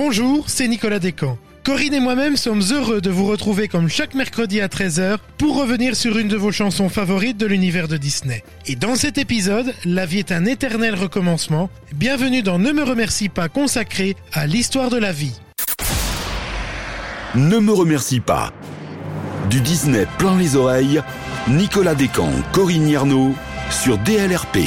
Bonjour, c'est Nicolas Descamps. Corinne et moi-même sommes heureux de vous retrouver comme chaque mercredi à 13h pour revenir sur une de vos chansons favorites de l'univers de Disney. Et dans cet épisode, la vie est un éternel recommencement. Bienvenue dans Ne me remercie pas consacré à l'histoire de la vie. Ne me remercie pas. Du Disney plein les oreilles, Nicolas Descamps, Corinne Yarnaud sur DLRP.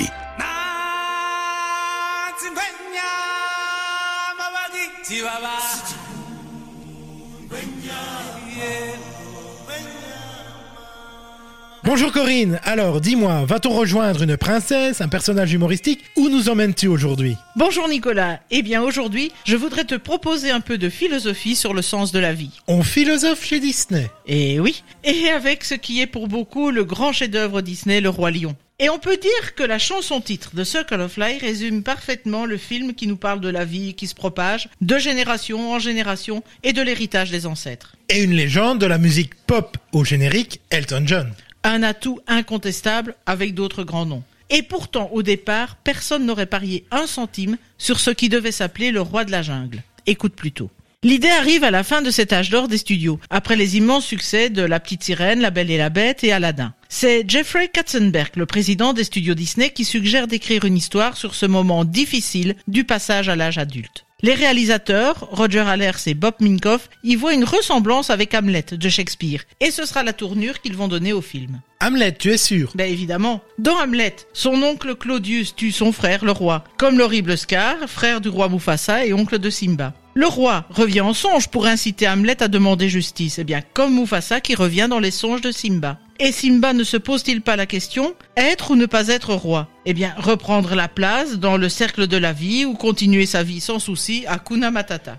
Bonjour Corinne, alors dis-moi, va-t-on rejoindre une princesse, un personnage humoristique Où nous emmènes-tu aujourd'hui? Bonjour Nicolas. Eh bien aujourd'hui, je voudrais te proposer un peu de philosophie sur le sens de la vie. On philosophe chez Disney. Et oui, et avec ce qui est pour beaucoup le grand chef-d'œuvre Disney, Le Roi Lion. Et on peut dire que la chanson titre de Circle of Life résume parfaitement le film qui nous parle de la vie qui se propage de génération en génération et de l'héritage des ancêtres. Et une légende de la musique pop au générique, Elton John. Un atout incontestable avec d'autres grands noms. Et pourtant, au départ, personne n'aurait parié un centime sur ce qui devait s'appeler le roi de la jungle. Écoute plutôt. L'idée arrive à la fin de cet âge d'or des studios, après les immenses succès de La Petite Sirène, La Belle et la Bête et Aladdin. C'est Jeffrey Katzenberg, le président des studios Disney, qui suggère d'écrire une histoire sur ce moment difficile du passage à l'âge adulte. Les réalisateurs, Roger Allers et Bob Minkoff, y voient une ressemblance avec Hamlet de Shakespeare, et ce sera la tournure qu'ils vont donner au film. Hamlet, tu es sûr? Ben évidemment. Dans Hamlet, son oncle Claudius tue son frère, le roi, comme l'horrible Scar, frère du roi Mufasa et oncle de Simba. Le roi revient en songe pour inciter Hamlet à demander justice, eh bien comme Mufasa qui revient dans les songes de Simba. Et Simba ne se pose-t-il pas la question être ou ne pas être roi? Eh bien, reprendre la place dans le cercle de la vie ou continuer sa vie sans souci à Kuna Matata.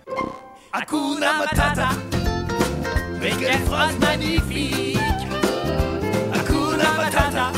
Hakuna Matata, mais quelle phrase magnifique! Hakuna Matata,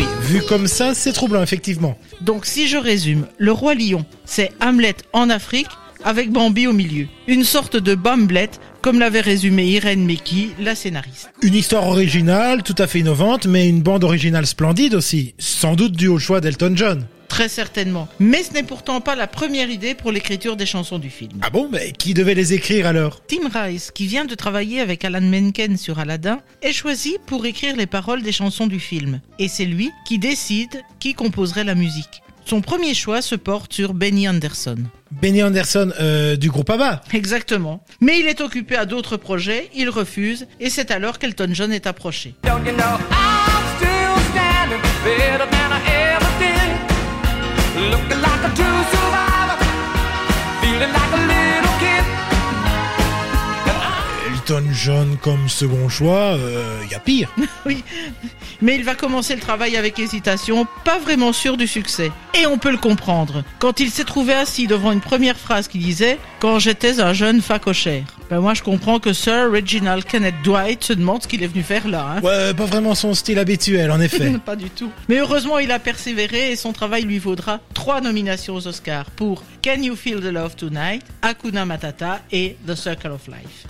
oui, vu comme ça, c'est troublant, effectivement. Donc si je résume, le roi lion, c'est Hamlet en Afrique avec Bambi au milieu. Une sorte de Bamblet, comme l'avait résumé Irène Meki, la scénariste. Une histoire originale, tout à fait innovante, mais une bande originale splendide aussi. Sans doute dû au choix d'Elton John. Très certainement. Mais ce n'est pourtant pas la première idée pour l'écriture des chansons du film. Ah bon, mais qui devait les écrire alors? Tim Rice, qui vient de travailler avec Alan Menken sur Aladdin, est choisi pour écrire les paroles des chansons du film. Et c'est lui qui décide qui composerait la musique. Son premier choix se porte sur Benny Anderson. Benny Anderson euh, du groupe ABBA. Exactement. Mais il est occupé à d'autres projets, il refuse, et c'est alors qu'Elton John est approché. Don't you know I'm still standing better than I ever did? Looking like a true survivor, Elton John comme second choix, il y a pire. Oui, mais il va commencer le travail avec hésitation, pas vraiment sûr du succès. Et on peut le comprendre, quand il s'est trouvé assis devant une première phrase qui disait « Quand j'étais un jeune facochère ». Ben moi je comprends que Sir Reginald Kenneth Dwight se demande ce qu'il est venu faire là. hein. Ouais, pas vraiment son style habituel, en effet. Pas du tout. Mais heureusement, il a persévéré et son travail lui vaudra trois nominations aux Oscars pour Can You Feel the Love Tonight, Hakuna Matata et The Circle of Life.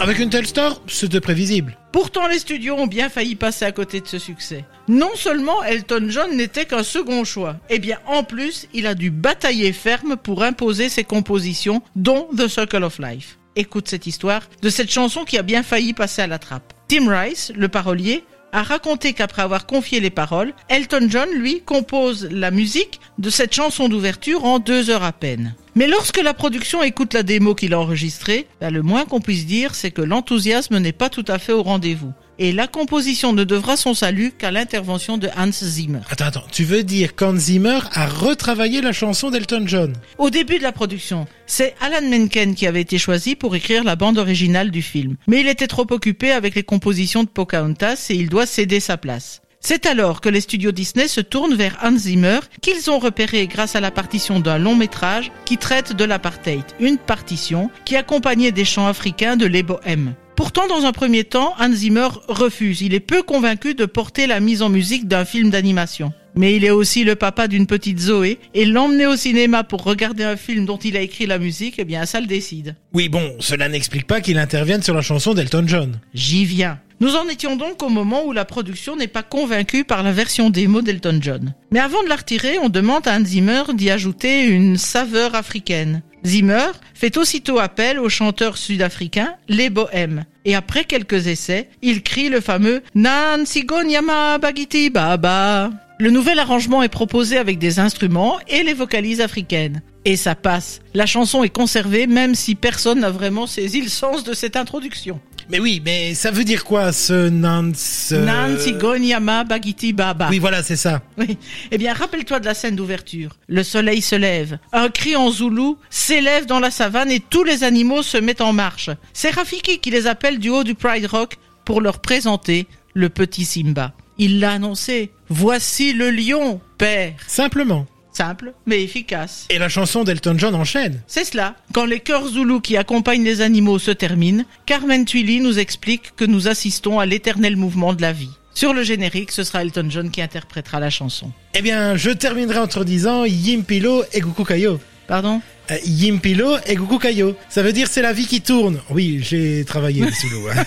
Avec une telle star, c'était prévisible. Pourtant, les studios ont bien failli passer à côté de ce succès. Non seulement Elton John n'était qu'un second choix, eh bien en plus, il a dû batailler ferme pour imposer ses compositions, dont The Circle of Life. Écoute cette histoire de cette chanson qui a bien failli passer à la trappe. Tim Rice, le parolier, a raconté qu'après avoir confié les paroles, Elton John, lui, compose la musique de cette chanson d'ouverture en deux heures à peine. Mais lorsque la production écoute la démo qu'il a enregistrée, ben, le moins qu'on puisse dire, c'est que l'enthousiasme n'est pas tout à fait au rendez-vous. Et la composition ne devra son salut qu'à l'intervention de Hans Zimmer. Attends, attends, tu veux dire qu'Hans Zimmer a retravaillé la chanson d'Elton John? Au début de la production, c'est Alan Menken qui avait été choisi pour écrire la bande originale du film. Mais il était trop occupé avec les compositions de Pocahontas et il doit céder sa place. C'est alors que les studios Disney se tournent vers Hans Zimmer, qu'ils ont repéré grâce à la partition d'un long métrage qui traite de l'apartheid, une partition qui accompagnait des chants africains de l'Ebo M. Pourtant, dans un premier temps, Hans Zimmer refuse. Il est peu convaincu de porter la mise en musique d'un film d'animation. Mais il est aussi le papa d'une petite Zoé, et l'emmener au cinéma pour regarder un film dont il a écrit la musique, eh bien ça le décide. Oui, bon, cela n'explique pas qu'il intervienne sur la chanson d'Elton John. J'y viens. Nous en étions donc au moment où la production n'est pas convaincue par la version démo d'Elton John. Mais avant de la retirer, on demande à Hans Zimmer d'y ajouter une saveur africaine. Zimmer fait aussitôt appel au chanteur sud-africain Les Bohèmes. Et après quelques essais, il crie le fameux Nancy Gonyama Bagiti Baba. Le nouvel arrangement est proposé avec des instruments et les vocalises africaines. Et ça passe. La chanson est conservée même si personne n'a vraiment saisi le sens de cette introduction. Mais oui, mais ça veut dire quoi, ce Nance... euh, Nancy Gonyama Bagiti Baba. Oui, voilà, c'est ça. Oui. Eh bien, rappelle-toi de la scène d'ouverture. Le soleil se lève. Un cri en zoulou s'élève dans la savane et tous les animaux se mettent en marche. C'est Rafiki qui les appelle du haut du Pride Rock pour leur présenter le petit Simba. Il l'a annoncé. Voici le lion, père. Simplement. Simple, mais efficace. Et la chanson d'Elton John enchaîne. C'est cela. Quand les chœurs zoulous qui accompagnent les animaux se terminent, Carmen Twilly nous explique que nous assistons à l'éternel mouvement de la vie. Sur le générique, ce sera Elton John qui interprétera la chanson. Eh bien, je terminerai en te disant Yimpilo et Gukukayo. Pardon? Yimpilo et Gukukayo. Ça veut dire c'est la vie qui tourne. Oui, j'ai travaillé sous l'eau. hein.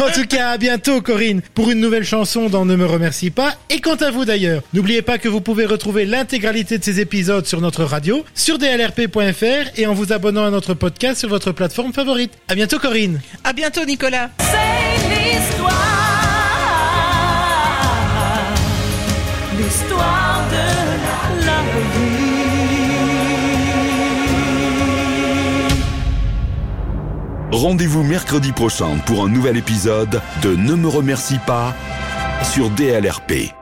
en tout cas, à bientôt Corinne pour une nouvelle chanson dans Ne me remercie pas. Et quant à vous d'ailleurs, n'oubliez pas que vous pouvez retrouver l'intégralité de ces épisodes sur notre radio, sur dlrp.fr et en vous abonnant à notre podcast sur votre plateforme favorite. À bientôt Corinne. À bientôt Nicolas C'est l'histoire, l'histoire Rendez-vous mercredi prochain pour un nouvel épisode de Ne me remercie pas sur DLRP.